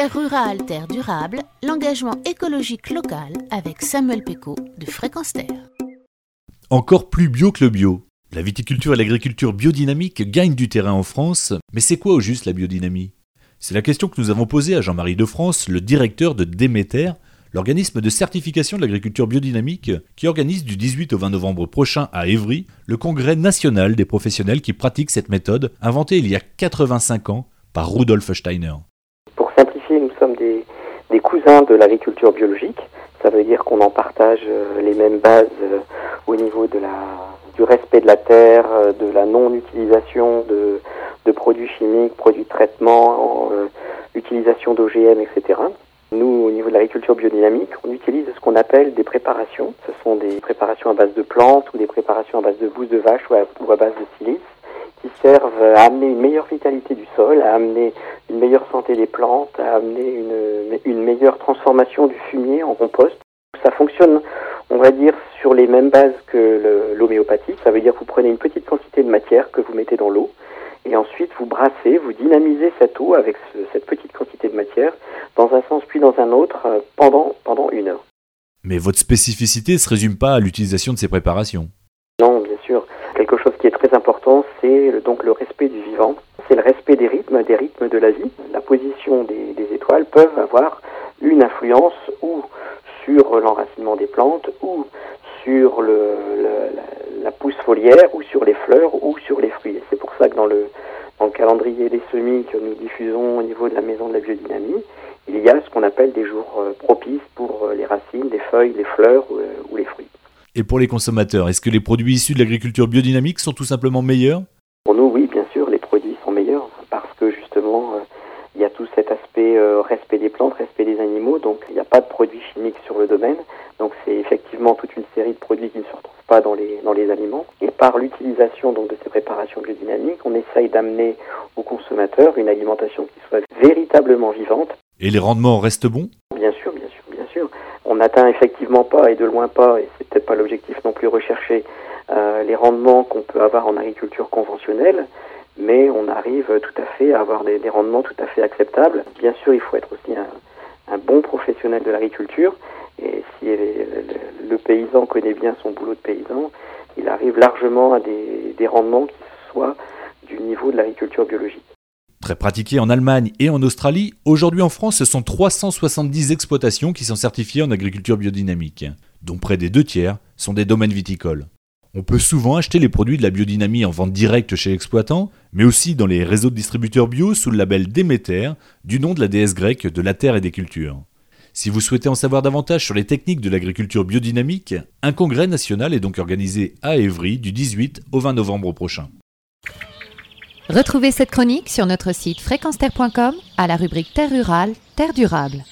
Terre rurale, terre durable, l'engagement écologique local avec Samuel Péco de Fréquence Terre. Encore plus bio que le bio. La viticulture et l'agriculture biodynamique gagnent du terrain en France, mais c'est quoi au juste la biodynamie? C'est la question que nous avons posée à Jean-Marie de France, le directeur de Déméter, l'organisme de certification de l'agriculture biodynamique qui organise du 18 au 20 novembre prochain à Évry le congrès national des professionnels qui pratiquent cette méthode inventée il y a 85 ans par Rudolf Steiner. Pour simplifier, nous sommes des, de l'agriculture biologique. Ça veut dire qu'on en partage euh, les mêmes bases euh, au niveau de la, du respect de la terre, euh, de la non-utilisation de, produits chimiques, produits de traitement, utilisation d'OGM, etc. Nous, au niveau de l'agriculture biodynamique, on utilise ce qu'on appelle des préparations. Ce sont des préparations à base de plantes ou des préparations à base de bouse de vache ou à, base de silice qui servent à amener une meilleure vitalité du sol, à amener une meilleure santé des plantes, à amener une, une meilleure transformation du fumier en compost. Ça fonctionne, on va dire, sur les mêmes bases que l'homéopathie. Ça veut dire que vous prenez une petite quantité de matière que vous mettez dans l'eau et ensuite vous brassez, vous dynamisez cette eau avec cette petite quantité de matière dans un sens puis dans un autre euh, pendant, pendant une heure. Mais votre spécificité ne se résume pas à l'utilisation de ces préparations Quelque chose qui est très important, c'est donc le respect du vivant. C'est le respect des rythmes, des rythmes de la vie. La position des, étoiles peuvent avoir une influence ou sur l'enracinement des plantes ou sur le, la, pousse foliaire ou sur les fleurs ou sur les fruits. C'est pour ça que dans le, dans le calendrier des semis que nous diffusons au niveau de la maison de la biodynamie, il y a ce qu'on appelle des jours euh, propices pour euh, les racines, les feuilles, les fleurs euh, ou, les fruits. Et pour les consommateurs, est-ce que les produits issus de l'agriculture biodynamique sont tout simplement meilleurs? Pour nous, oui, bien sûr, les produits sont meilleurs parce que justement, il y a tout cet aspect respect des plantes, respect des animaux, donc il n'y a pas de produits chimiques sur le domaine. Donc c'est effectivement toute une série de produits qui ne se retrouvent pas dans les, dans les aliments. Et par l'utilisation donc de ces préparations biodynamiques, on essaye d'amener aux consommateurs une alimentation qui soit véritablement vivante. Et les rendements restent bons? Bien sûr, bien sûr, bien sûr. On n'atteint effectivement pas, et de loin pas, et peut-être pas l'objectif non plus recherché, euh, les rendements qu'on peut avoir en agriculture conventionnelle, mais on arrive tout à fait à avoir des, rendements tout à fait acceptables. Bien sûr, il faut être aussi un, un bon professionnel de l'agriculture, et si le, paysan connaît bien son boulot de paysan, il arrive largement à des, des rendements qui soient du niveau de l'agriculture biologique. Très pratiqué en Allemagne et en Australie, aujourd'hui en France, ce sont 370 exploitations qui sont certifiées en agriculture biodynamique, dont près des deux tiers sont des domaines viticoles. On peut souvent acheter les produits de la biodynamie en vente directe chez l'exploitant, mais aussi dans les réseaux de distributeurs bio sous le label Déméter, du nom de la déesse grecque de la terre et des cultures. Si vous souhaitez en savoir davantage sur les techniques de l'agriculture biodynamique, un congrès national est donc organisé à Évry du 18 au 20 novembre prochain. Retrouvez cette chronique sur notre site fréquenceterre.com à la rubrique Terre rurale, Terre durable.